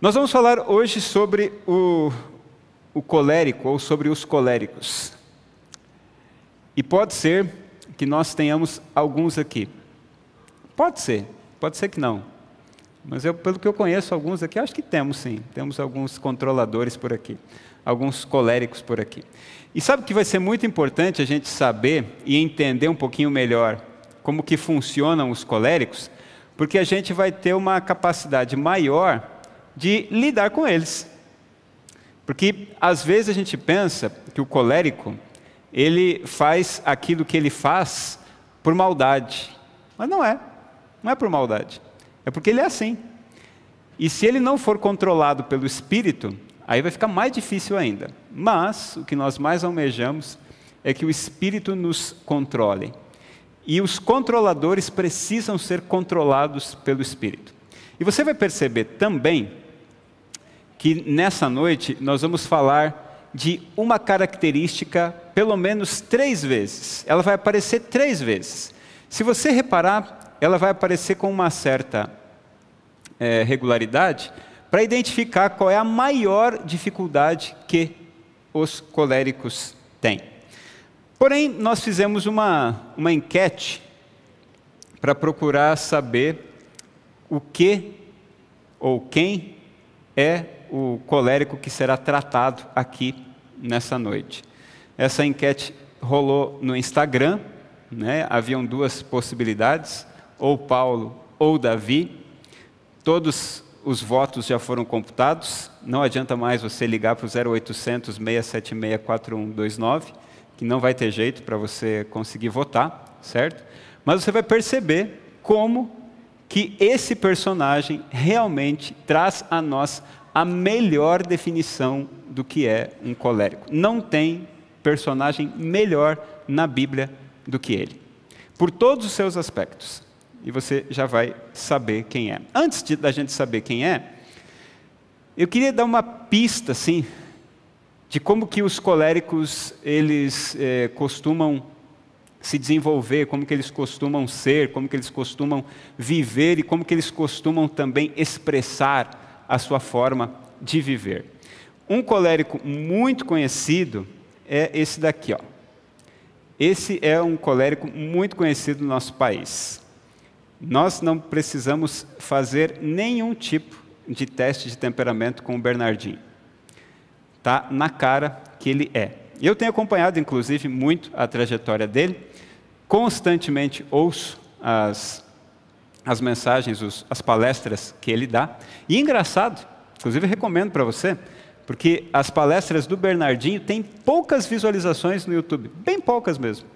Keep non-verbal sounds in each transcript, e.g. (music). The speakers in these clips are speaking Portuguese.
Nós vamos falar hoje sobre o, o colérico ou sobre os coléricos. E pode ser que nós tenhamos alguns aqui. Pode ser, pode ser que não. Mas eu, pelo que eu conheço alguns aqui, acho que temos sim. Temos alguns controladores por aqui, alguns coléricos por aqui. E sabe que vai ser muito importante a gente saber e entender um pouquinho melhor como que funcionam os coléricos, porque a gente vai ter uma capacidade maior de lidar com eles. Porque às vezes a gente pensa que o colérico, ele faz aquilo que ele faz por maldade. Mas não é. Não é por maldade. É porque ele é assim. E se ele não for controlado pelo espírito, aí vai ficar mais difícil ainda. Mas o que nós mais almejamos é que o espírito nos controle. E os controladores precisam ser controlados pelo espírito. E você vai perceber também que nessa noite nós vamos falar de uma característica pelo menos três vezes. Ela vai aparecer três vezes. Se você reparar, ela vai aparecer com uma certa é, regularidade para identificar qual é a maior dificuldade que os coléricos têm. Porém, nós fizemos uma, uma enquete para procurar saber o que ou quem é o colérico que será tratado aqui nessa noite. Essa enquete rolou no Instagram, né? haviam duas possibilidades, ou Paulo ou Davi. Todos os votos já foram computados, não adianta mais você ligar para o 0800 676 4129, que não vai ter jeito para você conseguir votar, certo? Mas você vai perceber como que esse personagem realmente traz a nós a melhor definição do que é um colérico. Não tem personagem melhor na Bíblia do que ele, por todos os seus aspectos. E você já vai saber quem é. Antes de, da gente saber quem é, eu queria dar uma pista, assim, de como que os coléricos eles é, costumam se desenvolver, como que eles costumam ser, como que eles costumam viver e como que eles costumam também expressar a sua forma de viver. Um colérico muito conhecido é esse daqui, ó. Esse é um colérico muito conhecido no nosso país. Nós não precisamos fazer nenhum tipo de teste de temperamento com o Bernardinho. Tá na cara que ele é. Eu tenho acompanhado, inclusive, muito a trajetória dele. Constantemente ouço as as mensagens, os, as palestras que ele dá. E engraçado, inclusive recomendo para você, porque as palestras do Bernardinho têm poucas visualizações no YouTube, bem poucas mesmo.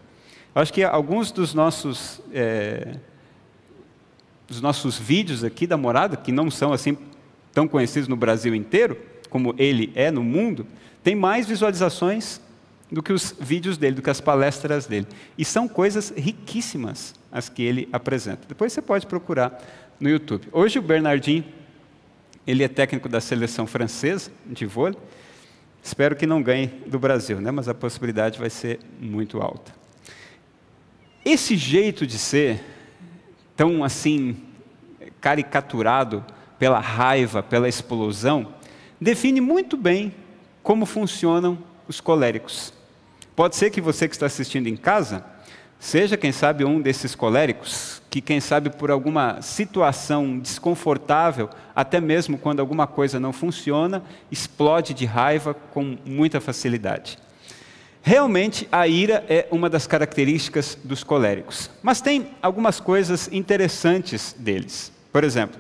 Eu acho que alguns dos nossos, é, dos nossos vídeos aqui da morada, que não são assim tão conhecidos no Brasil inteiro, como ele é no mundo, tem mais visualizações do que os vídeos dele, do que as palestras dele. E são coisas riquíssimas as que ele apresenta. Depois você pode procurar no YouTube. Hoje o Bernardinho, ele é técnico da seleção francesa de vôlei. Espero que não ganhe do Brasil, né? mas a possibilidade vai ser muito alta. Esse jeito de ser, tão assim, caricaturado pela raiva, pela explosão, define muito bem como funcionam os coléricos. Pode ser que você que está assistindo em casa seja, quem sabe, um desses coléricos que, quem sabe, por alguma situação desconfortável, até mesmo quando alguma coisa não funciona, explode de raiva com muita facilidade. Realmente, a ira é uma das características dos coléricos. Mas tem algumas coisas interessantes deles. Por exemplo,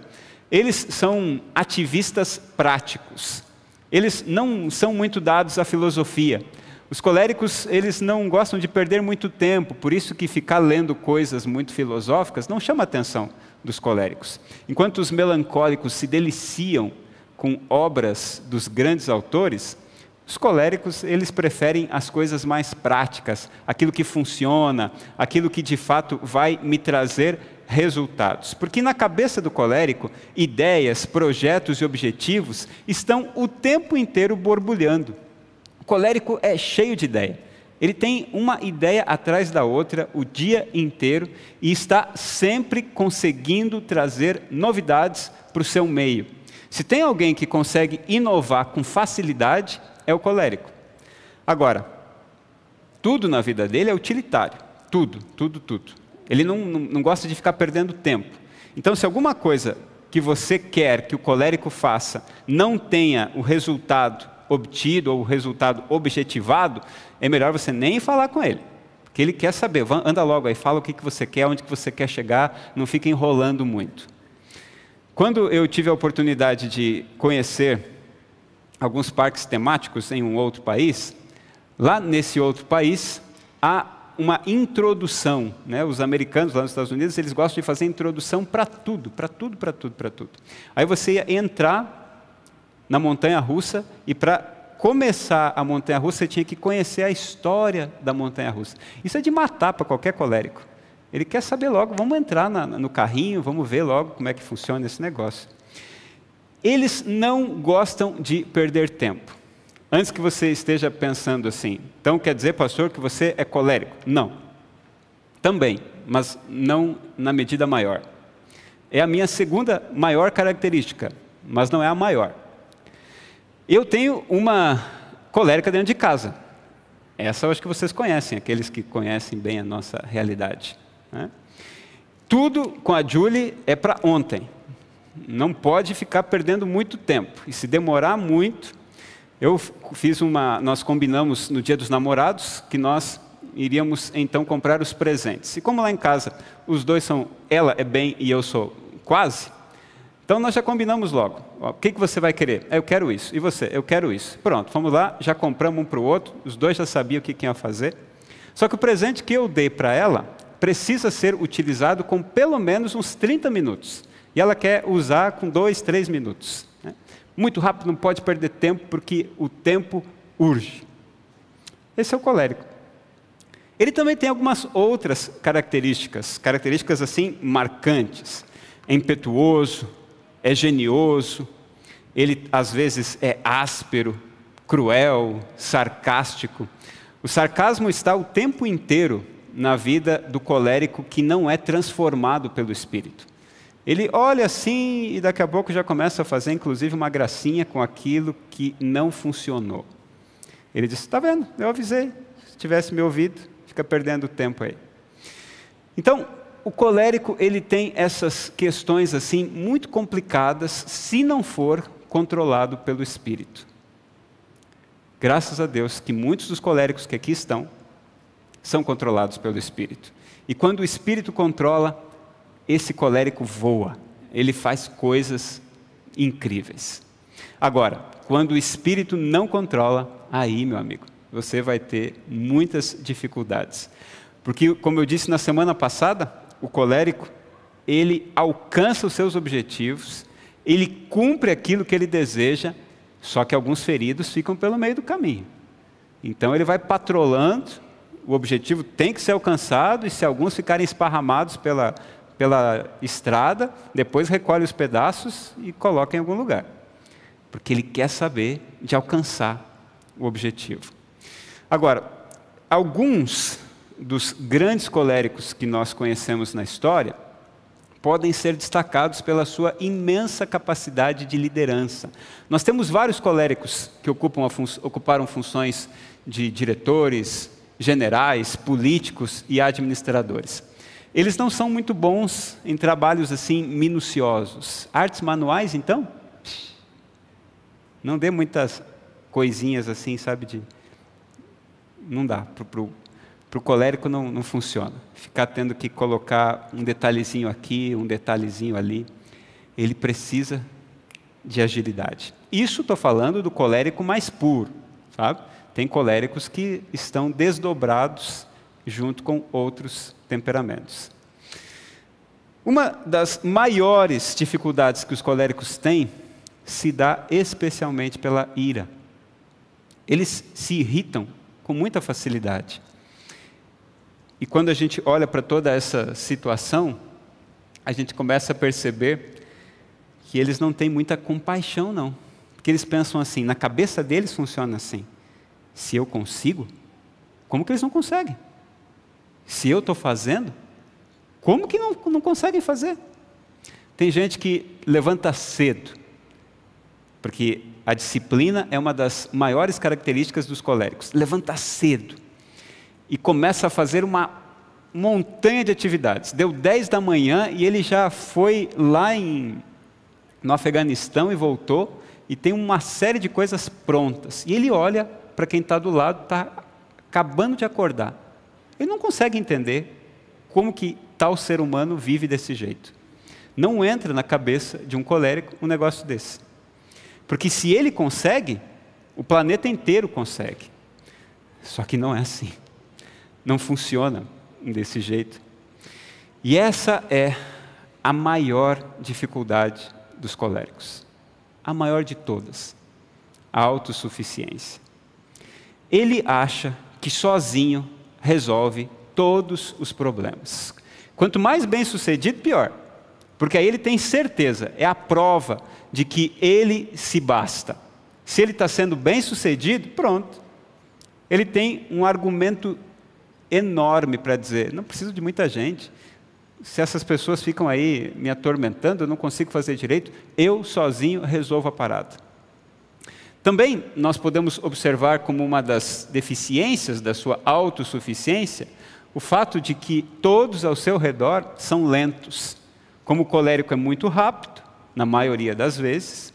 eles são ativistas práticos. Eles não são muito dados à filosofia. Os coléricos, eles não gostam de perder muito tempo, por isso que ficar lendo coisas muito filosóficas não chama a atenção dos coléricos. Enquanto os melancólicos se deliciam com obras dos grandes autores, os coléricos, eles preferem as coisas mais práticas, aquilo que funciona, aquilo que de fato vai me trazer resultados. Porque na cabeça do colérico, ideias, projetos e objetivos estão o tempo inteiro borbulhando. O colérico é cheio de ideia. Ele tem uma ideia atrás da outra o dia inteiro e está sempre conseguindo trazer novidades para o seu meio. Se tem alguém que consegue inovar com facilidade, é o colérico. Agora, tudo na vida dele é utilitário. Tudo, tudo, tudo. Ele não, não, não gosta de ficar perdendo tempo. Então, se alguma coisa que você quer que o colérico faça não tenha o resultado obtido ou o resultado objetivado, é melhor você nem falar com ele. Porque ele quer saber, anda logo aí, fala o que, que você quer, onde que você quer chegar, não fica enrolando muito. Quando eu tive a oportunidade de conhecer alguns parques temáticos em um outro país, lá nesse outro país há uma introdução. Né? Os americanos lá nos Estados Unidos eles gostam de fazer introdução para tudo, para tudo, para tudo, para tudo. Aí você ia entrar na montanha russa e para começar a montanha russa você tinha que conhecer a história da montanha russa. Isso é de matar para qualquer colérico. Ele quer saber logo, vamos entrar na, no carrinho, vamos ver logo como é que funciona esse negócio. Eles não gostam de perder tempo. Antes que você esteja pensando assim, então quer dizer, pastor, que você é colérico? Não. Também, mas não na medida maior. É a minha segunda maior característica, mas não é a maior. Eu tenho uma colérica dentro de casa. Essa eu acho que vocês conhecem, aqueles que conhecem bem a nossa realidade. Né? Tudo com a Julie é para ontem. Não pode ficar perdendo muito tempo. E se demorar muito, eu fiz uma. Nós combinamos no dia dos namorados que nós iríamos então comprar os presentes. E como lá em casa os dois são, ela é bem e eu sou quase, então nós já combinamos logo. o que, que você vai querer? Eu quero isso. E você? Eu quero isso. Pronto, vamos lá, já compramos um para o outro, os dois já sabiam o que, que iam fazer. Só que o presente que eu dei para ela precisa ser utilizado com pelo menos uns 30 minutos. E ela quer usar com dois, três minutos. Muito rápido, não pode perder tempo, porque o tempo urge. Esse é o colérico. Ele também tem algumas outras características, características assim marcantes. É impetuoso, é genioso, ele às vezes é áspero, cruel, sarcástico. O sarcasmo está o tempo inteiro na vida do colérico que não é transformado pelo Espírito. Ele olha assim e daqui a pouco já começa a fazer, inclusive, uma gracinha com aquilo que não funcionou. Ele diz: Está vendo? Eu avisei. Se tivesse me ouvido, fica perdendo tempo aí. Então, o colérico ele tem essas questões assim muito complicadas, se não for controlado pelo Espírito. Graças a Deus que muitos dos coléricos que aqui estão são controlados pelo Espírito. E quando o Espírito controla, esse colérico voa, ele faz coisas incríveis. Agora, quando o Espírito não controla, aí, meu amigo, você vai ter muitas dificuldades. Porque, como eu disse na semana passada, o colérico, ele alcança os seus objetivos, ele cumpre aquilo que ele deseja, só que alguns feridos ficam pelo meio do caminho. Então ele vai patrolando, o objetivo tem que ser alcançado, e se alguns ficarem esparramados pela, pela estrada, depois recolhe os pedaços e coloca em algum lugar. Porque ele quer saber de alcançar o objetivo. Agora, alguns dos grandes coléricos que nós conhecemos na história podem ser destacados pela sua imensa capacidade de liderança. Nós temos vários coléricos que ocupam fun ocuparam funções de diretores, generais, políticos e administradores. Eles não são muito bons em trabalhos assim minuciosos. Artes manuais, então? Não dê muitas coisinhas assim, sabe? De... Não dá. Para o colérico não, não funciona. Ficar tendo que colocar um detalhezinho aqui, um detalhezinho ali. Ele precisa de agilidade. Isso estou falando do colérico mais puro, sabe? Tem coléricos que estão desdobrados junto com outros temperamentos. Uma das maiores dificuldades que os coléricos têm se dá especialmente pela ira. Eles se irritam com muita facilidade. E quando a gente olha para toda essa situação, a gente começa a perceber que eles não têm muita compaixão, não. Porque eles pensam assim, na cabeça deles funciona assim. Se eu consigo, como que eles não conseguem? Se eu estou fazendo, como que não, não conseguem fazer? Tem gente que levanta cedo, porque a disciplina é uma das maiores características dos coléricos. Levanta cedo e começa a fazer uma montanha de atividades. Deu 10 da manhã e ele já foi lá em, no Afeganistão e voltou e tem uma série de coisas prontas. E ele olha para quem está do lado, está acabando de acordar. Ele não consegue entender como que tal ser humano vive desse jeito. Não entra na cabeça de um colérico um negócio desse. Porque se ele consegue, o planeta inteiro consegue. Só que não é assim. Não funciona desse jeito. E essa é a maior dificuldade dos coléricos. A maior de todas. A autossuficiência. Ele acha que sozinho resolve todos os problemas. Quanto mais bem sucedido, pior. Porque aí ele tem certeza, é a prova de que ele se basta. Se ele está sendo bem sucedido, pronto. Ele tem um argumento enorme para dizer: não preciso de muita gente. Se essas pessoas ficam aí me atormentando, eu não consigo fazer direito, eu sozinho resolvo a parada. Também nós podemos observar como uma das deficiências da sua autossuficiência o fato de que todos ao seu redor são lentos. Como o colérico é muito rápido, na maioria das vezes,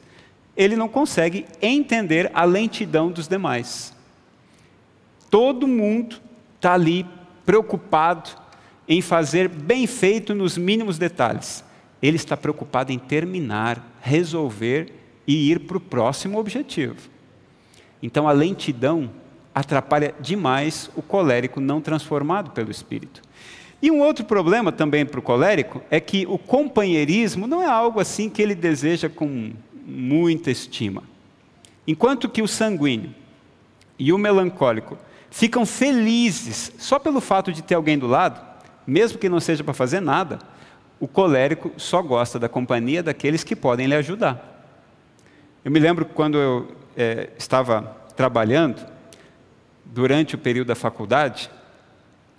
ele não consegue entender a lentidão dos demais. Todo mundo está ali preocupado em fazer bem feito nos mínimos detalhes. Ele está preocupado em terminar, resolver e ir para o próximo objetivo. Então a lentidão atrapalha demais o colérico não transformado pelo Espírito. E um outro problema também para o colérico é que o companheirismo não é algo assim que ele deseja com muita estima. Enquanto que o sanguíneo e o melancólico ficam felizes só pelo fato de ter alguém do lado, mesmo que não seja para fazer nada, o colérico só gosta da companhia daqueles que podem lhe ajudar. Eu me lembro quando eu é, estava trabalhando, durante o período da faculdade,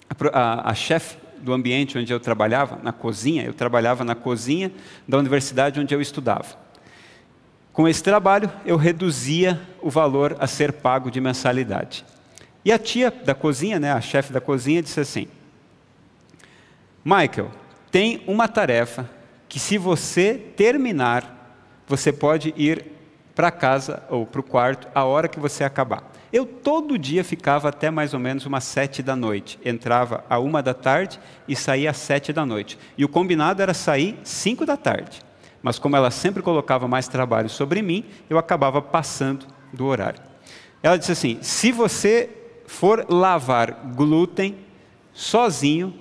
a, a, a chefe do ambiente onde eu trabalhava, na cozinha, eu trabalhava na cozinha da universidade onde eu estudava. Com esse trabalho, eu reduzia o valor a ser pago de mensalidade. E a tia da cozinha, né, a chefe da cozinha, disse assim: Michael, tem uma tarefa que, se você terminar, você pode ir para casa ou para o quarto a hora que você acabar. Eu todo dia ficava até mais ou menos umas sete da noite. Entrava a uma da tarde e saía às sete da noite. E o combinado era sair cinco da tarde. Mas como ela sempre colocava mais trabalho sobre mim, eu acabava passando do horário. Ela disse assim: se você for lavar glúten sozinho,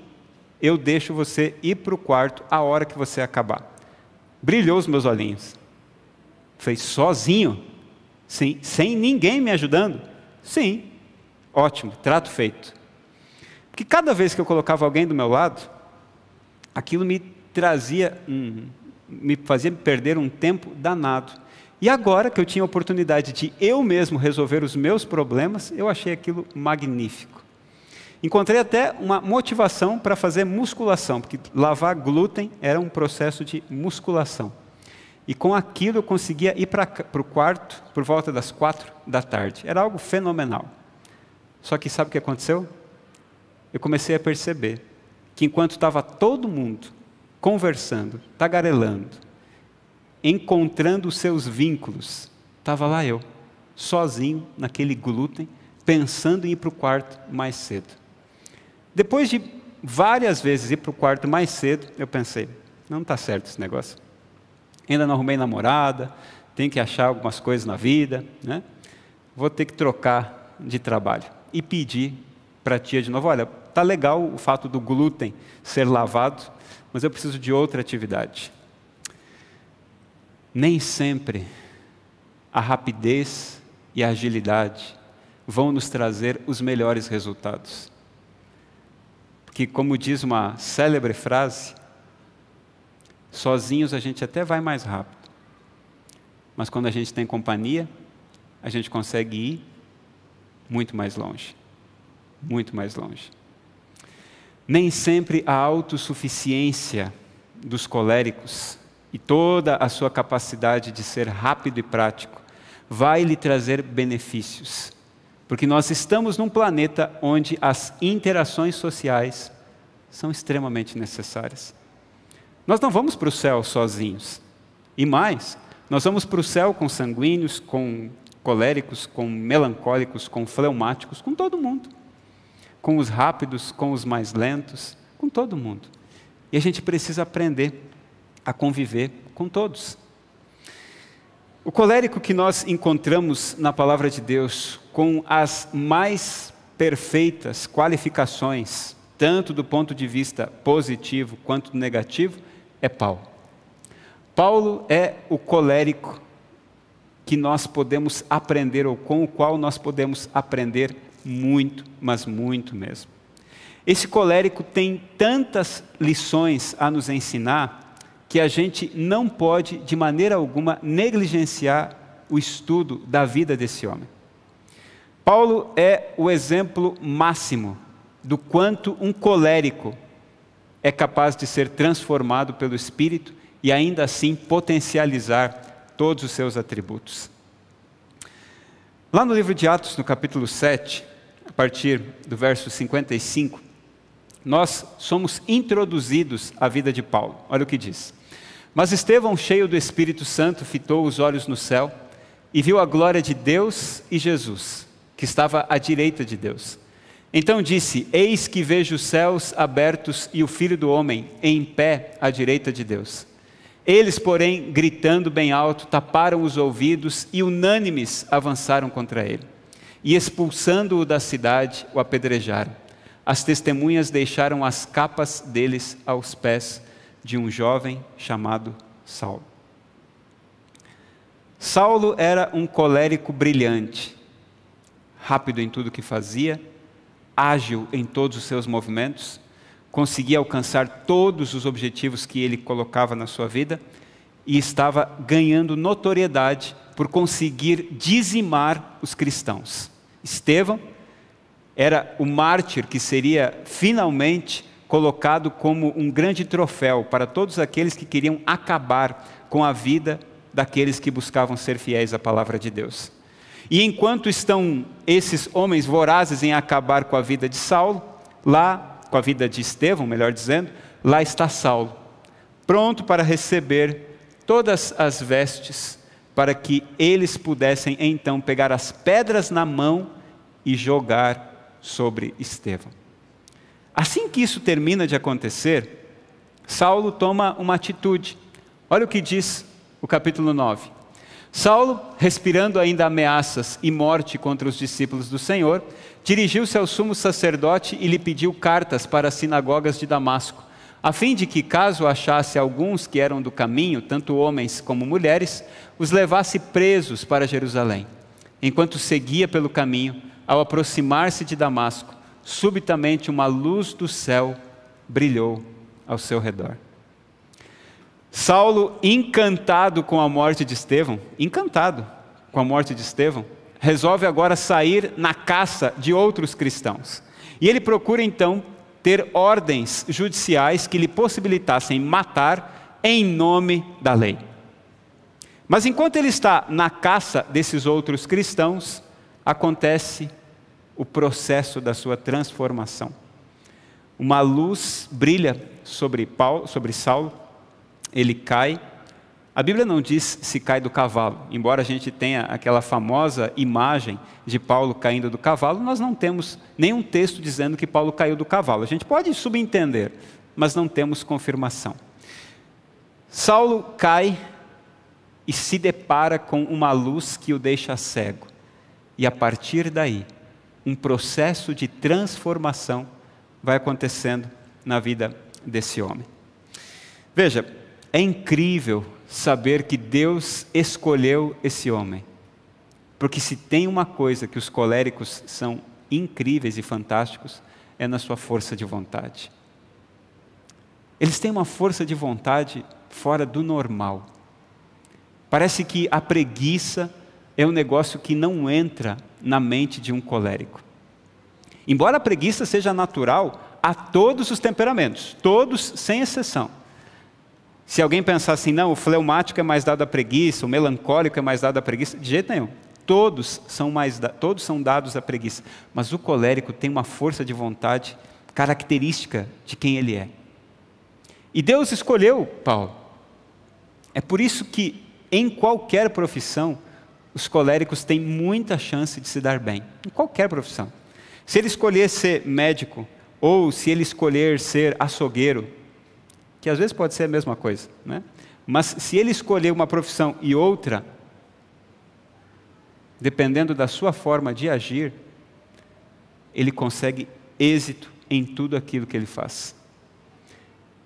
eu deixo você ir para o quarto a hora que você acabar. Brilhou os meus olhinhos. Falei, sozinho? Sim, sem ninguém me ajudando? Sim, ótimo, trato feito. Porque cada vez que eu colocava alguém do meu lado, aquilo me trazia, me fazia perder um tempo danado. E agora que eu tinha a oportunidade de eu mesmo resolver os meus problemas, eu achei aquilo magnífico. Encontrei até uma motivação para fazer musculação, porque lavar glúten era um processo de musculação. E com aquilo eu conseguia ir para o quarto por volta das quatro da tarde. Era algo fenomenal. Só que sabe o que aconteceu? Eu comecei a perceber que enquanto estava todo mundo conversando, tagarelando, encontrando os seus vínculos, estava lá eu, sozinho naquele glúten, pensando em ir para o quarto mais cedo. Depois de várias vezes ir para o quarto mais cedo, eu pensei: não está certo esse negócio ainda não arrumei namorada, tenho que achar algumas coisas na vida, né? Vou ter que trocar de trabalho e pedir para a tia de novo, olha, tá legal o fato do glúten ser lavado, mas eu preciso de outra atividade. Nem sempre a rapidez e a agilidade vão nos trazer os melhores resultados. Porque, como diz uma célebre frase, Sozinhos a gente até vai mais rápido. Mas quando a gente tem companhia, a gente consegue ir muito mais longe. Muito mais longe. Nem sempre a autossuficiência dos coléricos e toda a sua capacidade de ser rápido e prático vai lhe trazer benefícios. Porque nós estamos num planeta onde as interações sociais são extremamente necessárias. Nós não vamos para o céu sozinhos. E mais, nós vamos para o céu com sanguíneos, com coléricos, com melancólicos, com fleumáticos, com todo mundo. Com os rápidos, com os mais lentos, com todo mundo. E a gente precisa aprender a conviver com todos. O colérico que nós encontramos na palavra de Deus, com as mais perfeitas qualificações, tanto do ponto de vista positivo quanto negativo, é Paulo. Paulo é o colérico que nós podemos aprender, ou com o qual nós podemos aprender muito, mas muito mesmo. Esse colérico tem tantas lições a nos ensinar que a gente não pode, de maneira alguma, negligenciar o estudo da vida desse homem. Paulo é o exemplo máximo do quanto um colérico é capaz de ser transformado pelo Espírito e ainda assim potencializar todos os seus atributos. Lá no livro de Atos, no capítulo 7, a partir do verso 55, nós somos introduzidos à vida de Paulo. Olha o que diz. Mas Estevão, cheio do Espírito Santo, fitou os olhos no céu e viu a glória de Deus e Jesus, que estava à direita de Deus. Então disse: Eis que vejo os céus abertos e o filho do homem em pé à direita de Deus. Eles, porém, gritando bem alto, taparam os ouvidos e unânimes avançaram contra ele. E expulsando-o da cidade, o apedrejaram. As testemunhas deixaram as capas deles aos pés de um jovem chamado Saulo. Saulo era um colérico brilhante, rápido em tudo que fazia, ágil em todos os seus movimentos, conseguia alcançar todos os objetivos que ele colocava na sua vida e estava ganhando notoriedade por conseguir dizimar os cristãos. Estevão era o mártir que seria finalmente colocado como um grande troféu para todos aqueles que queriam acabar com a vida daqueles que buscavam ser fiéis à palavra de Deus. E enquanto estão esses homens vorazes em acabar com a vida de Saulo, lá, com a vida de Estevão, melhor dizendo, lá está Saulo, pronto para receber todas as vestes, para que eles pudessem então pegar as pedras na mão e jogar sobre Estevão. Assim que isso termina de acontecer, Saulo toma uma atitude. Olha o que diz o capítulo 9. Saulo, respirando ainda ameaças e morte contra os discípulos do Senhor, dirigiu-se ao sumo sacerdote e lhe pediu cartas para as sinagogas de Damasco, a fim de que, caso achasse alguns que eram do caminho, tanto homens como mulheres, os levasse presos para Jerusalém. Enquanto seguia pelo caminho, ao aproximar-se de Damasco, subitamente uma luz do céu brilhou ao seu redor. Saulo, encantado com a morte de Estevão, encantado com a morte de Estevão, resolve agora sair na caça de outros cristãos. E ele procura então ter ordens judiciais que lhe possibilitassem matar em nome da lei. Mas enquanto ele está na caça desses outros cristãos, acontece o processo da sua transformação. Uma luz brilha sobre, Paulo, sobre Saulo, ele cai. A Bíblia não diz se cai do cavalo, embora a gente tenha aquela famosa imagem de Paulo caindo do cavalo, nós não temos nenhum texto dizendo que Paulo caiu do cavalo. A gente pode subentender, mas não temos confirmação. Saulo cai e se depara com uma luz que o deixa cego. E a partir daí, um processo de transformação vai acontecendo na vida desse homem. Veja, é incrível saber que Deus escolheu esse homem. Porque se tem uma coisa que os coléricos são incríveis e fantásticos, é na sua força de vontade. Eles têm uma força de vontade fora do normal. Parece que a preguiça é um negócio que não entra na mente de um colérico. Embora a preguiça seja natural a todos os temperamentos, todos sem exceção. Se alguém pensar assim, não, o fleumático é mais dado à preguiça, o melancólico é mais dado à preguiça, de jeito nenhum. Todos são, mais todos são dados à preguiça. Mas o colérico tem uma força de vontade característica de quem ele é. E Deus escolheu Paulo. É por isso que, em qualquer profissão, os coléricos têm muita chance de se dar bem. Em qualquer profissão. Se ele escolher ser médico, ou se ele escolher ser açougueiro, que às vezes pode ser a mesma coisa, né? mas se ele escolher uma profissão e outra, dependendo da sua forma de agir, ele consegue êxito em tudo aquilo que ele faz.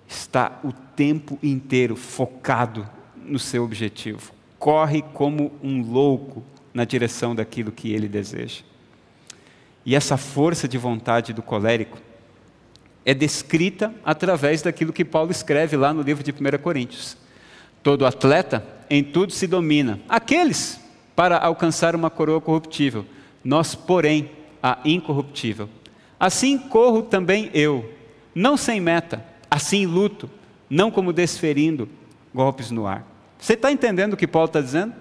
Está o tempo inteiro focado no seu objetivo, corre como um louco na direção daquilo que ele deseja. E essa força de vontade do colérico é descrita através daquilo que Paulo escreve lá no livro de 1 Coríntios. Todo atleta em tudo se domina. Aqueles para alcançar uma coroa corruptível, nós, porém, a incorruptível. Assim corro também eu, não sem meta, assim luto, não como desferindo golpes no ar. Você está entendendo o que Paulo está dizendo?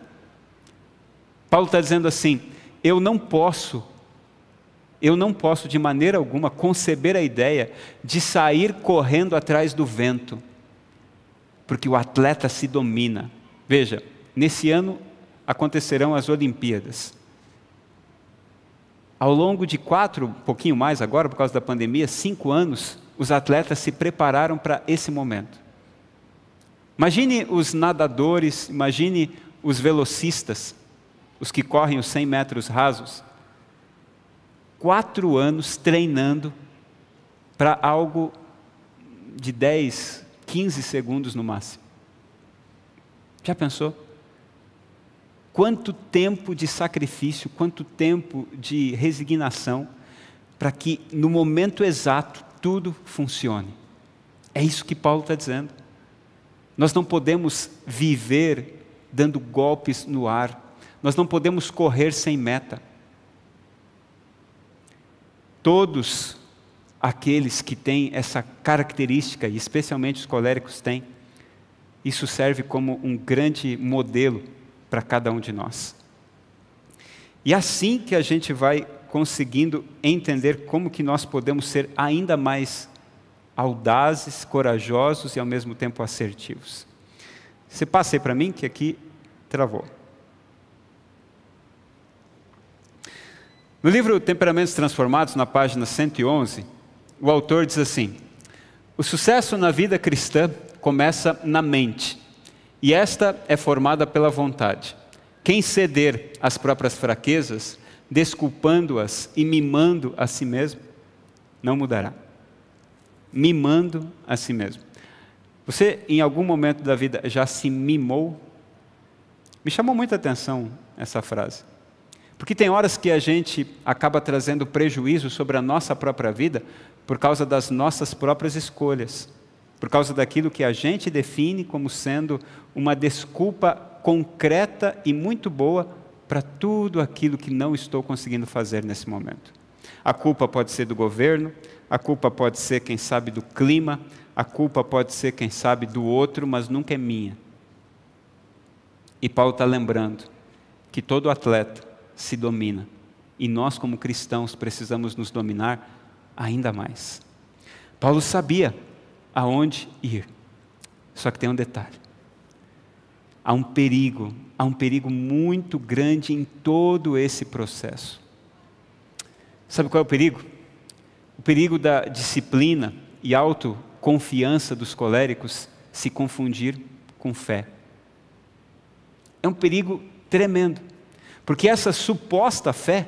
Paulo está dizendo assim: eu não posso eu não posso de maneira alguma conceber a ideia de sair correndo atrás do vento, porque o atleta se domina. Veja, nesse ano acontecerão as Olimpíadas. Ao longo de quatro, um pouquinho mais agora, por causa da pandemia, cinco anos, os atletas se prepararam para esse momento. Imagine os nadadores, imagine os velocistas, os que correm os 100 metros rasos quatro anos treinando para algo de 10, 15 segundos no máximo. Já pensou? Quanto tempo de sacrifício, quanto tempo de resignação para que no momento exato tudo funcione. É isso que Paulo está dizendo. Nós não podemos viver dando golpes no ar, nós não podemos correr sem meta todos aqueles que têm essa característica, e especialmente os coléricos têm, isso serve como um grande modelo para cada um de nós. E assim que a gente vai conseguindo entender como que nós podemos ser ainda mais audazes, corajosos e ao mesmo tempo assertivos. Você passa aí para mim que aqui travou. No livro Temperamentos Transformados, na página 111, o autor diz assim: O sucesso na vida cristã começa na mente, e esta é formada pela vontade. Quem ceder às próprias fraquezas, desculpando-as e mimando a si mesmo, não mudará. Mimando a si mesmo. Você, em algum momento da vida, já se mimou? Me chamou muita atenção essa frase. Porque tem horas que a gente acaba trazendo prejuízo sobre a nossa própria vida por causa das nossas próprias escolhas, por causa daquilo que a gente define como sendo uma desculpa concreta e muito boa para tudo aquilo que não estou conseguindo fazer nesse momento. A culpa pode ser do governo, a culpa pode ser, quem sabe, do clima, a culpa pode ser, quem sabe, do outro, mas nunca é minha. E Paulo está lembrando que todo atleta, se domina. E nós, como cristãos, precisamos nos dominar ainda mais. Paulo sabia aonde ir, só que tem um detalhe: há um perigo, há um perigo muito grande em todo esse processo. Sabe qual é o perigo? O perigo da disciplina e autoconfiança dos coléricos se confundir com fé. É um perigo tremendo. Porque essa suposta fé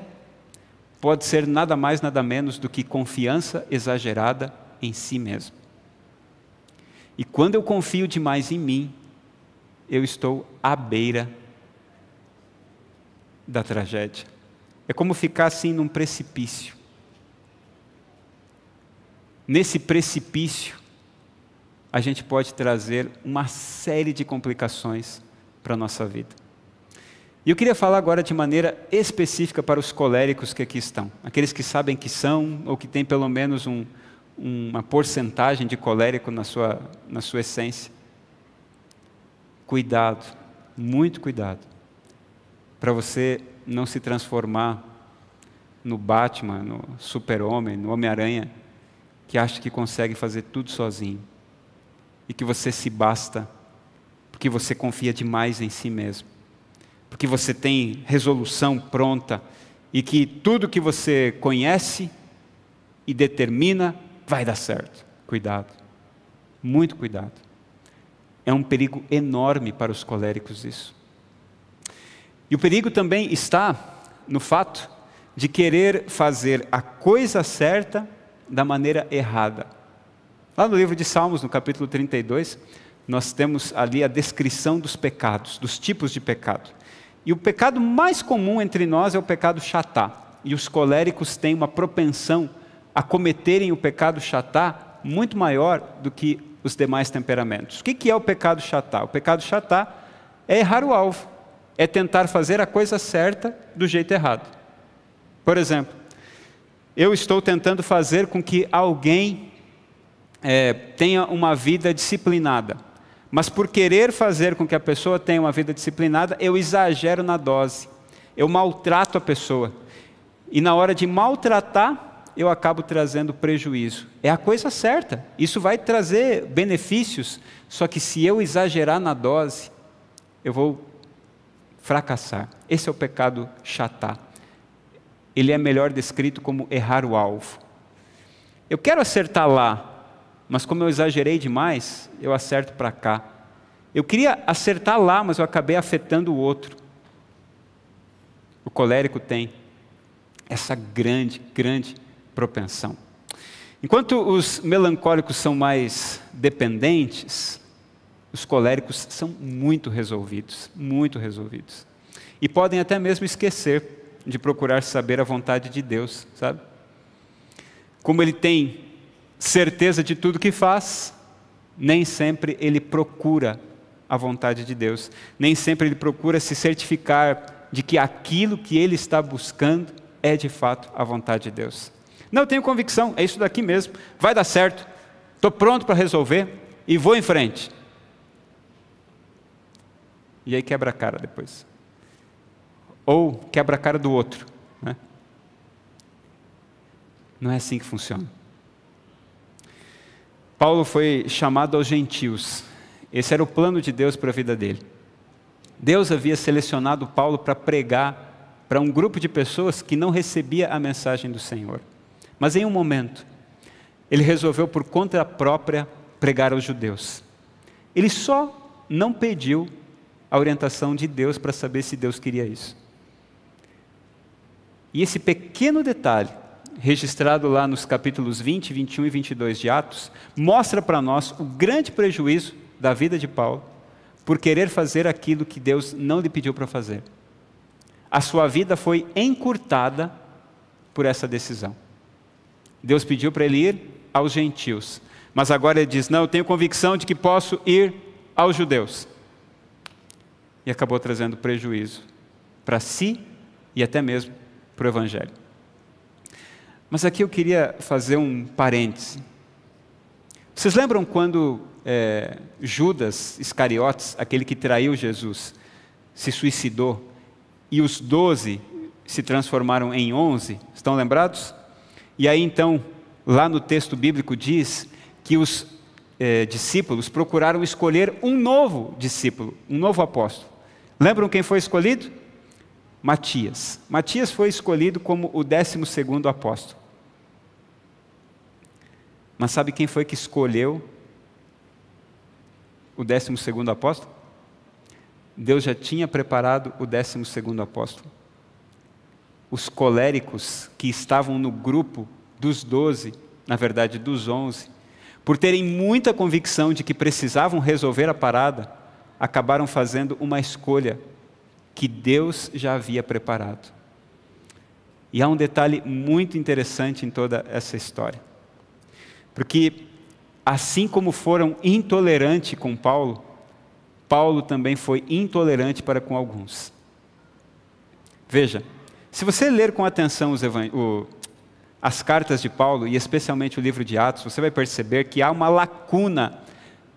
pode ser nada mais, nada menos do que confiança exagerada em si mesmo. E quando eu confio demais em mim, eu estou à beira da tragédia. É como ficar assim num precipício. Nesse precipício, a gente pode trazer uma série de complicações para a nossa vida. E eu queria falar agora de maneira específica para os coléricos que aqui estão, aqueles que sabem que são ou que têm pelo menos um, uma porcentagem de colérico na sua, na sua essência. cuidado, muito cuidado, para você não se transformar no Batman, no Super-Homem, no Homem-Aranha, que acha que consegue fazer tudo sozinho. E que você se basta porque você confia demais em si mesmo, porque você tem resolução pronta e que tudo que você conhece e determina vai dar certo. Cuidado, muito cuidado. É um perigo enorme para os coléricos isso. E o perigo também está no fato de querer fazer a coisa certa da maneira errada. Lá no livro de Salmos, no capítulo 32, nós temos ali a descrição dos pecados, dos tipos de pecado. E o pecado mais comum entre nós é o pecado chatá. E os coléricos têm uma propensão a cometerem o pecado chatá muito maior do que os demais temperamentos. O que é o pecado chatá? O pecado chatá é errar o alvo, é tentar fazer a coisa certa do jeito errado. Por exemplo, eu estou tentando fazer com que alguém é, tenha uma vida disciplinada, mas por querer fazer com que a pessoa tenha uma vida disciplinada, eu exagero na dose, eu maltrato a pessoa, e na hora de maltratar, eu acabo trazendo prejuízo. É a coisa certa, isso vai trazer benefícios, só que se eu exagerar na dose, eu vou fracassar. Esse é o pecado chatá ele é melhor descrito como errar o alvo. Eu quero acertar lá, mas como eu exagerei demais, eu acerto para cá. Eu queria acertar lá, mas eu acabei afetando o outro. O colérico tem essa grande, grande propensão. Enquanto os melancólicos são mais dependentes, os coléricos são muito resolvidos, muito resolvidos. E podem até mesmo esquecer de procurar saber a vontade de Deus, sabe? Como ele tem certeza de tudo que faz, nem sempre ele procura a vontade de Deus, nem sempre ele procura se certificar de que aquilo que ele está buscando é de fato a vontade de Deus. Não, tenho convicção, é isso daqui mesmo, vai dar certo, estou pronto para resolver e vou em frente. E aí quebra a cara depois ou quebra a cara do outro. Né? Não é assim que funciona. Paulo foi chamado aos gentios. Esse era o plano de Deus para a vida dele. Deus havia selecionado Paulo para pregar para um grupo de pessoas que não recebia a mensagem do Senhor. Mas em um momento, ele resolveu por conta própria pregar aos judeus. Ele só não pediu a orientação de Deus para saber se Deus queria isso. E esse pequeno detalhe, registrado lá nos capítulos 20, 21 e 22 de Atos, mostra para nós o grande prejuízo da vida de Paulo por querer fazer aquilo que Deus não lhe pediu para fazer. A sua vida foi encurtada por essa decisão. Deus pediu para ele ir aos gentios, mas agora ele diz: Não, eu tenho convicção de que posso ir aos judeus. E acabou trazendo prejuízo para si e até mesmo para o Evangelho. Mas aqui eu queria fazer um parêntese. Vocês lembram quando é, Judas Iscariotes, aquele que traiu Jesus, se suicidou e os doze se transformaram em onze? Estão lembrados? E aí então, lá no texto bíblico diz que os é, discípulos procuraram escolher um novo discípulo, um novo apóstolo. Lembram quem foi escolhido? Matias. Matias foi escolhido como o décimo segundo apóstolo. Mas sabe quem foi que escolheu o décimo segundo apóstolo? Deus já tinha preparado o décimo segundo apóstolo. Os coléricos que estavam no grupo dos doze, na verdade dos onze, por terem muita convicção de que precisavam resolver a parada, acabaram fazendo uma escolha que Deus já havia preparado. E há um detalhe muito interessante em toda essa história. Porque, assim como foram intolerantes com Paulo, Paulo também foi intolerante para com alguns. Veja, se você ler com atenção o, as cartas de Paulo, e especialmente o livro de Atos, você vai perceber que há uma lacuna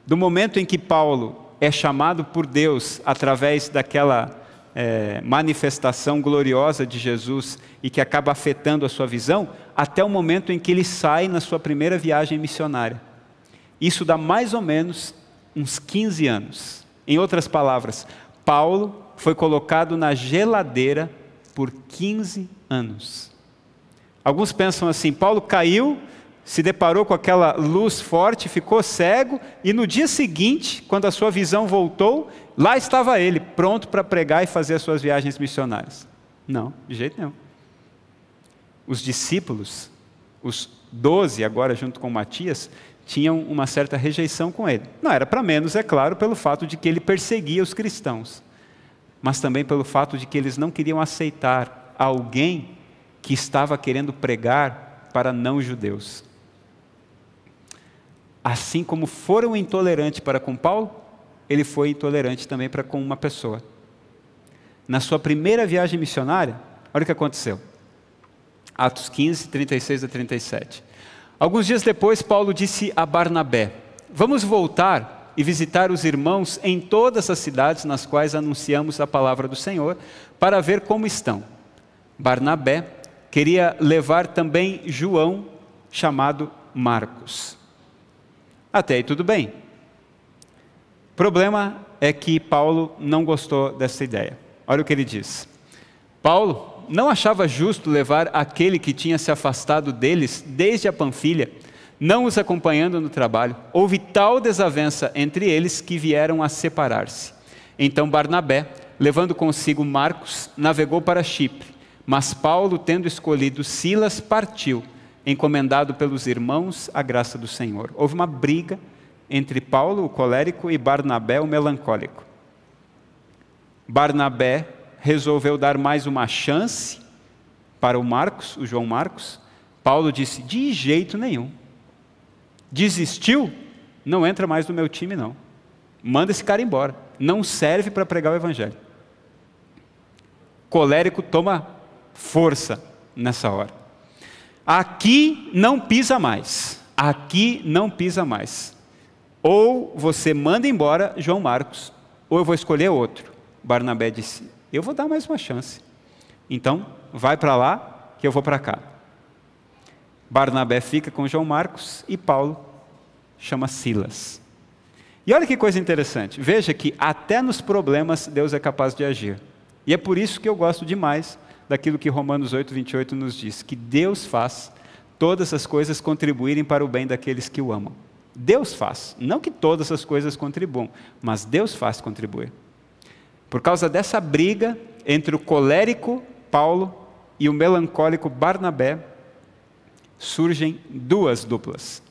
do momento em que Paulo é chamado por Deus através daquela é, manifestação gloriosa de Jesus e que acaba afetando a sua visão, até o momento em que ele sai na sua primeira viagem missionária. Isso dá mais ou menos uns 15 anos. Em outras palavras, Paulo foi colocado na geladeira por 15 anos. Alguns pensam assim: Paulo caiu, se deparou com aquela luz forte, ficou cego, e no dia seguinte, quando a sua visão voltou, lá estava ele, pronto para pregar e fazer as suas viagens missionárias. Não, de jeito nenhum. Os discípulos, os doze, agora junto com Matias, tinham uma certa rejeição com ele. Não era para menos, é claro, pelo fato de que ele perseguia os cristãos, mas também pelo fato de que eles não queriam aceitar alguém que estava querendo pregar para não-judeus. Assim como foram intolerantes para com Paulo, ele foi intolerante também para com uma pessoa. Na sua primeira viagem missionária, olha o que aconteceu. Atos 15, 36 a 37. Alguns dias depois, Paulo disse a Barnabé: Vamos voltar e visitar os irmãos em todas as cidades nas quais anunciamos a palavra do Senhor, para ver como estão. Barnabé queria levar também João, chamado Marcos. Até aí tudo bem. O problema é que Paulo não gostou dessa ideia. Olha o que ele diz. Paulo não achava justo levar aquele que tinha se afastado deles desde a Panfilha, não os acompanhando no trabalho. Houve tal desavença entre eles que vieram a separar-se. Então Barnabé, levando consigo Marcos, navegou para Chipre. Mas Paulo, tendo escolhido Silas, partiu, encomendado pelos irmãos à graça do Senhor. Houve uma briga entre Paulo, o colérico, e Barnabé, o melancólico. Barnabé resolveu dar mais uma chance para o Marcos, o João Marcos. Paulo disse: de jeito nenhum. Desistiu? Não entra mais no meu time, não. Manda esse cara embora. Não serve para pregar o evangelho. Colérico toma força nessa hora. Aqui não pisa mais. Aqui não pisa mais. Ou você manda embora João Marcos, ou eu vou escolher outro. Barnabé disse: eu vou dar mais uma chance. Então, vai para lá, que eu vou para cá. Barnabé fica com João Marcos e Paulo chama Silas. E olha que coisa interessante. Veja que até nos problemas Deus é capaz de agir. E é por isso que eu gosto demais daquilo que Romanos 8, 28 nos diz: que Deus faz todas as coisas contribuírem para o bem daqueles que o amam. Deus faz. Não que todas as coisas contribuam, mas Deus faz contribuir. Por causa dessa briga entre o colérico Paulo e o melancólico Barnabé, surgem duas duplas.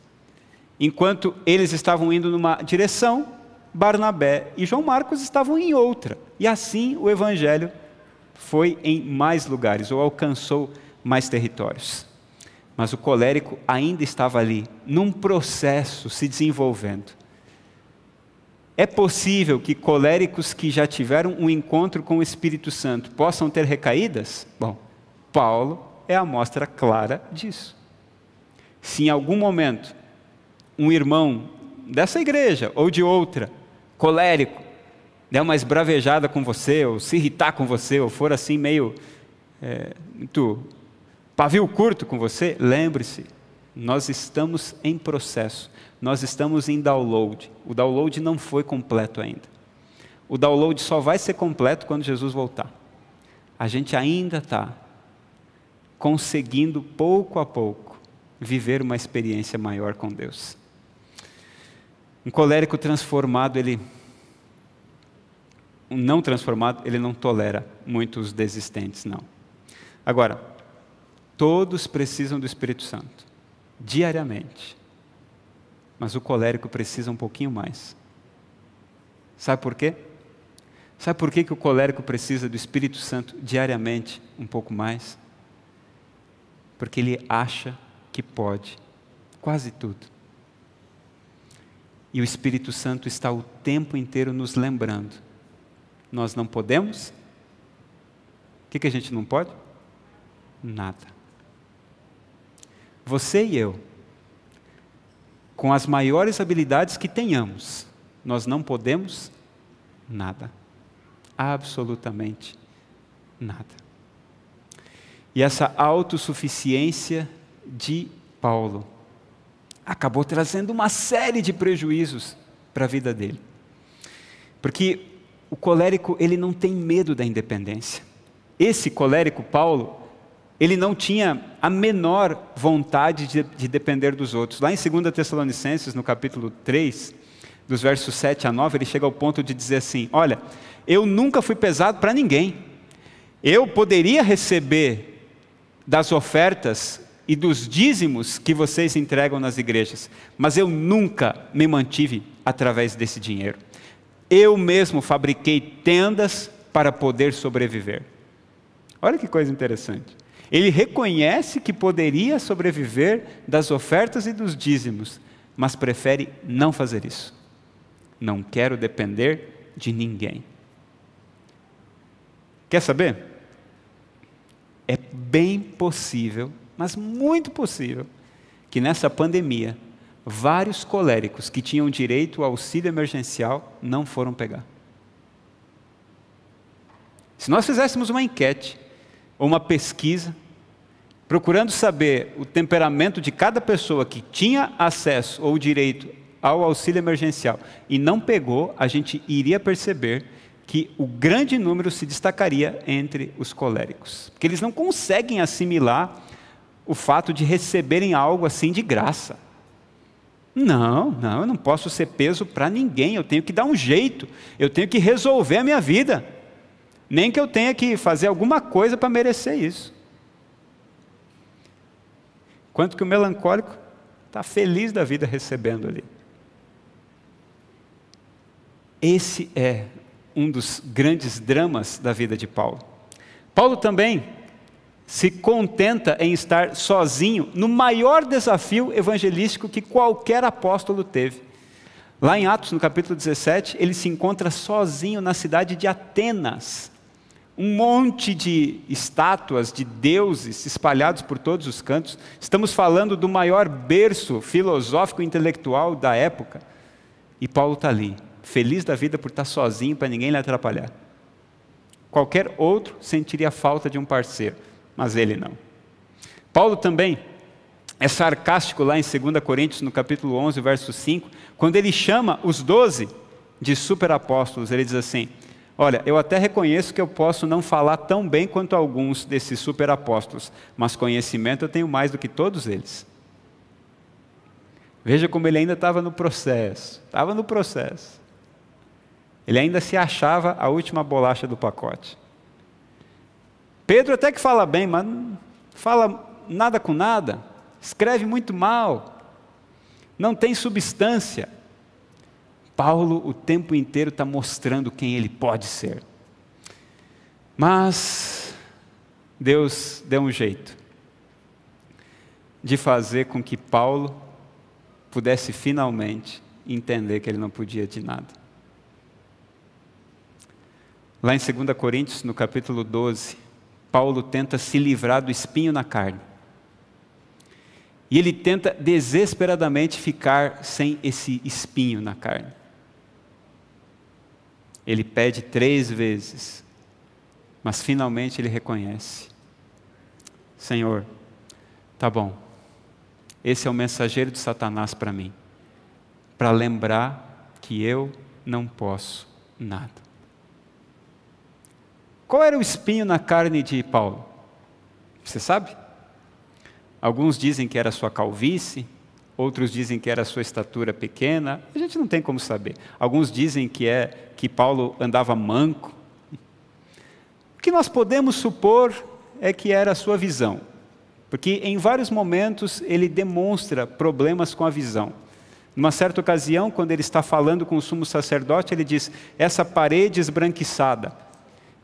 Enquanto eles estavam indo numa direção, Barnabé e João Marcos estavam em outra. E assim o evangelho foi em mais lugares, ou alcançou mais territórios. Mas o colérico ainda estava ali, num processo se desenvolvendo. É possível que coléricos que já tiveram um encontro com o Espírito Santo possam ter recaídas? Bom, Paulo é a mostra clara disso. Se em algum momento um irmão dessa igreja ou de outra, colérico, der uma esbravejada com você, ou se irritar com você, ou for assim meio é, muito pavio curto com você, lembre-se, nós estamos em processo nós estamos em download. O download não foi completo ainda. O download só vai ser completo quando Jesus voltar. A gente ainda está conseguindo, pouco a pouco, viver uma experiência maior com Deus. Um colérico transformado, ele. Um não transformado, ele não tolera muitos desistentes, não. Agora, todos precisam do Espírito Santo, diariamente. Mas o colérico precisa um pouquinho mais. Sabe por quê? Sabe por quê que o colérico precisa do Espírito Santo diariamente um pouco mais? Porque ele acha que pode quase tudo. E o Espírito Santo está o tempo inteiro nos lembrando. Nós não podemos? O que, que a gente não pode? Nada. Você e eu com as maiores habilidades que tenhamos, nós não podemos nada. Absolutamente nada. E essa autossuficiência de Paulo acabou trazendo uma série de prejuízos para a vida dele. Porque o colérico, ele não tem medo da independência. Esse colérico, Paulo, ele não tinha a menor vontade de, de, depender dos outros. Lá em 2 Tessalonicenses, no capítulo 3, dos versos 7 a 9, ele chega ao ponto de dizer assim: Olha, eu nunca fui pesado para ninguém. Eu poderia receber das ofertas e dos dízimos que vocês entregam nas igrejas, mas eu nunca me mantive através desse dinheiro. Eu mesmo fabriquei tendas para poder sobreviver. Olha que coisa interessante. Ele reconhece que poderia sobreviver das ofertas e dos dízimos, mas prefere não fazer isso. Não quero depender de ninguém. Quer saber? É bem possível, mas muito possível, que nessa pandemia, vários coléricos que tinham direito ao auxílio emergencial não foram pegar. Se nós fizéssemos uma enquete ou uma pesquisa, procurando saber o temperamento de cada pessoa que tinha acesso ou direito ao auxílio emergencial e não pegou, a gente iria perceber que o grande número se destacaria entre os coléricos, porque eles não conseguem assimilar o fato de receberem algo assim de graça. Não, não, eu não posso ser peso para ninguém, eu tenho que dar um jeito, eu tenho que resolver a minha vida. Nem que eu tenha que fazer alguma coisa para merecer isso. Quanto que o melancólico está feliz da vida recebendo ali. Esse é um dos grandes dramas da vida de Paulo. Paulo também se contenta em estar sozinho no maior desafio evangelístico que qualquer apóstolo teve. Lá em Atos, no capítulo 17, ele se encontra sozinho na cidade de Atenas um monte de estátuas de deuses espalhados por todos os cantos. Estamos falando do maior berço filosófico e intelectual da época. E Paulo está ali, feliz da vida por estar sozinho, para ninguém lhe atrapalhar. Qualquer outro sentiria falta de um parceiro, mas ele não. Paulo também é sarcástico lá em 2 Coríntios, no capítulo 11, verso 5, quando ele chama os doze de superapóstolos, ele diz assim: Olha, eu até reconheço que eu posso não falar tão bem quanto alguns desses superapóstolos, mas conhecimento eu tenho mais do que todos eles. Veja como ele ainda estava no processo, estava no processo. Ele ainda se achava a última bolacha do pacote. Pedro até que fala bem, mas não fala nada com nada, escreve muito mal, não tem substância. Paulo o tempo inteiro está mostrando quem ele pode ser. Mas Deus deu um jeito de fazer com que Paulo pudesse finalmente entender que ele não podia de nada. Lá em 2 Coríntios, no capítulo 12, Paulo tenta se livrar do espinho na carne. E ele tenta desesperadamente ficar sem esse espinho na carne ele pede três vezes, mas finalmente ele reconhece: Senhor, tá bom, esse é o mensageiro de Satanás para mim, para lembrar que eu não posso nada. Qual era o espinho na carne de Paulo? Você sabe? Alguns dizem que era sua calvície, outros dizem que era sua estatura pequena, a gente não tem como saber. Alguns dizem que é que Paulo andava manco. O que nós podemos supor é que era a sua visão, porque em vários momentos ele demonstra problemas com a visão. Numa certa ocasião, quando ele está falando com o sumo sacerdote, ele diz: Essa parede esbranquiçada.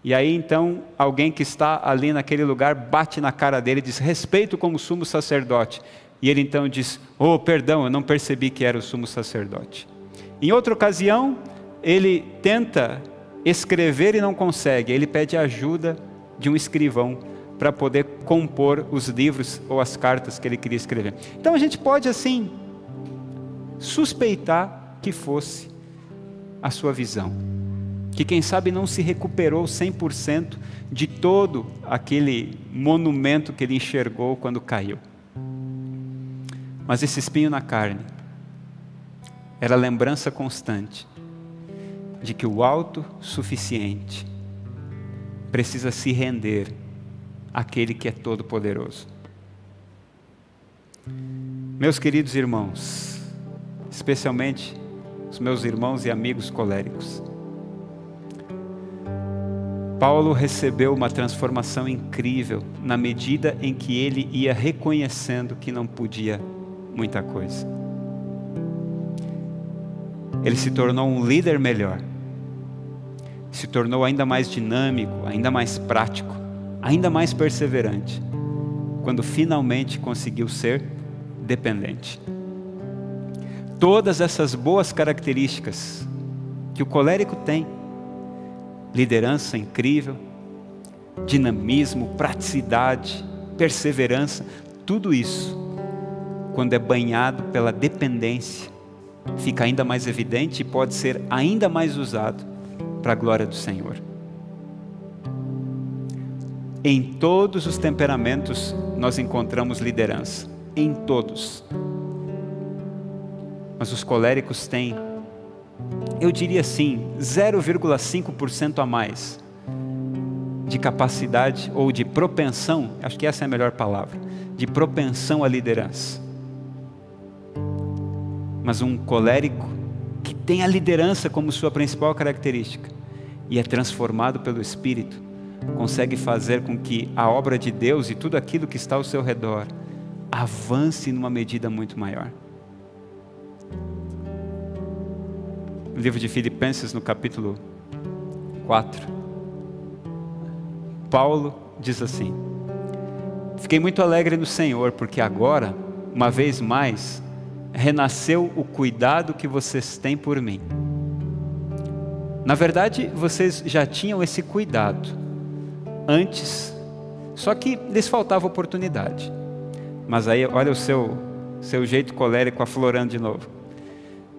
E aí então alguém que está ali naquele lugar bate na cara dele e diz: Respeito como sumo sacerdote. E ele então diz: Oh, perdão, eu não percebi que era o sumo sacerdote. Em outra ocasião, ele tenta escrever e não consegue, ele pede ajuda de um escrivão para poder compor os livros ou as cartas que ele queria escrever. Então a gente pode assim suspeitar que fosse a sua visão. Que quem sabe não se recuperou 100% de todo aquele monumento que ele enxergou quando caiu. Mas esse espinho na carne era a lembrança constante de que o autossuficiente precisa se render àquele que é todo-poderoso. Meus queridos irmãos, especialmente os meus irmãos e amigos coléricos, Paulo recebeu uma transformação incrível na medida em que ele ia reconhecendo que não podia muita coisa. Ele se tornou um líder melhor, se tornou ainda mais dinâmico, ainda mais prático, ainda mais perseverante, quando finalmente conseguiu ser dependente. Todas essas boas características que o colérico tem, liderança incrível, dinamismo, praticidade, perseverança, tudo isso, quando é banhado pela dependência, fica ainda mais evidente e pode ser ainda mais usado para a glória do Senhor. Em todos os temperamentos nós encontramos liderança, em todos. Mas os coléricos têm eu diria assim, 0,5% a mais de capacidade ou de propensão, acho que essa é a melhor palavra, de propensão à liderança. Mas um colérico que tem a liderança como sua principal característica e é transformado pelo Espírito, consegue fazer com que a obra de Deus e tudo aquilo que está ao seu redor avance numa medida muito maior. Livro de Filipenses, no capítulo 4, Paulo diz assim: Fiquei muito alegre no Senhor, porque agora, uma vez mais, renasceu o cuidado que vocês têm por mim. Na verdade, vocês já tinham esse cuidado antes, só que lhes faltava oportunidade. Mas aí, olha o seu, seu jeito colérico aflorando de novo.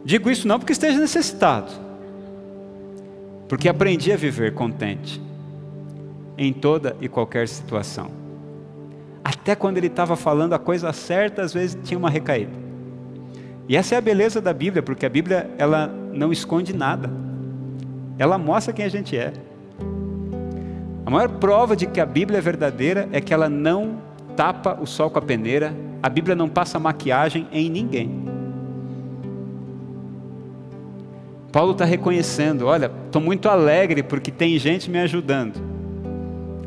Digo isso não porque esteja necessitado, porque aprendi a viver contente em toda e qualquer situação. Até quando ele estava falando a coisa certa, às vezes tinha uma recaída. E essa é a beleza da Bíblia, porque a Bíblia ela não esconde nada. Ela mostra quem a gente é. A maior prova de que a Bíblia é verdadeira é que ela não tapa o sol com a peneira, a Bíblia não passa maquiagem em ninguém. Paulo está reconhecendo: olha, estou muito alegre porque tem gente me ajudando.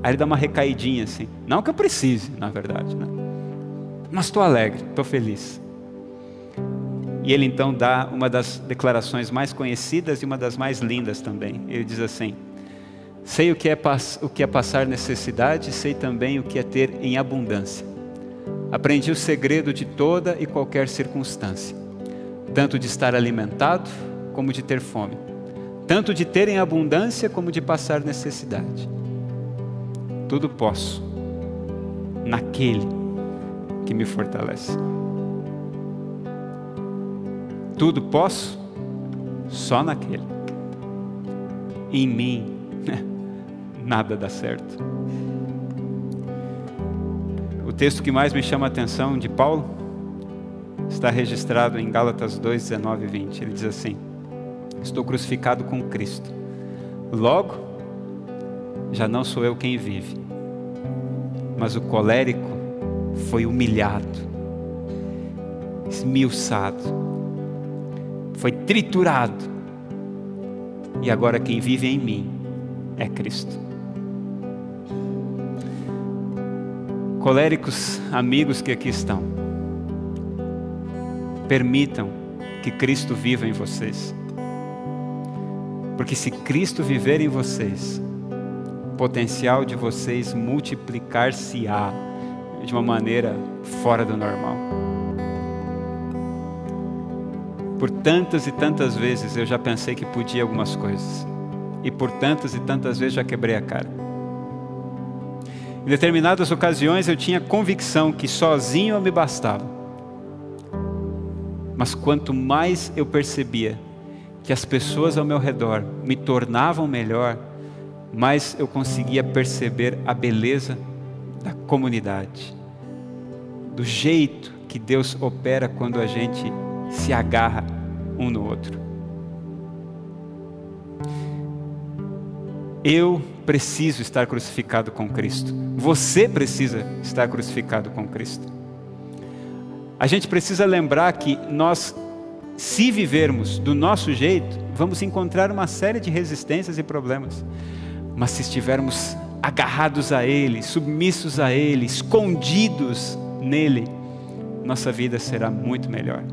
Aí ele dá uma recaidinha assim. Não que eu precise, na verdade, né? mas estou alegre, estou feliz. E ele então dá uma das declarações mais conhecidas e uma das mais lindas também. Ele diz assim: Sei o que é, o que é passar necessidade, sei também o que é ter em abundância. Aprendi o segredo de toda e qualquer circunstância, tanto de estar alimentado como de ter fome, tanto de ter em abundância como de passar necessidade. Tudo posso naquele que me fortalece. Tudo posso só naquele. Em mim, (laughs) nada dá certo. O texto que mais me chama a atenção de Paulo está registrado em Gálatas 2, 19 e 20. Ele diz assim: Estou crucificado com Cristo. Logo, já não sou eu quem vive, mas o colérico foi humilhado, esmiuçado, foi triturado, e agora quem vive em mim é Cristo. Coléricos amigos que aqui estão, permitam que Cristo viva em vocês. Porque se Cristo viver em vocês, o potencial de vocês multiplicar-se-á de uma maneira fora do normal. Por tantas e tantas vezes eu já pensei que podia algumas coisas. E por tantas e tantas vezes já quebrei a cara. Em determinadas ocasiões eu tinha convicção que sozinho eu me bastava. Mas quanto mais eu percebia que as pessoas ao meu redor me tornavam melhor, mais eu conseguia perceber a beleza da comunidade, do jeito que Deus opera quando a gente se agarra um no outro. Eu preciso estar crucificado com Cristo. Você precisa estar crucificado com Cristo. A gente precisa lembrar que nós se vivermos do nosso jeito, vamos encontrar uma série de resistências e problemas. Mas se estivermos agarrados a Ele, submissos a Ele, escondidos nele, nossa vida será muito melhor.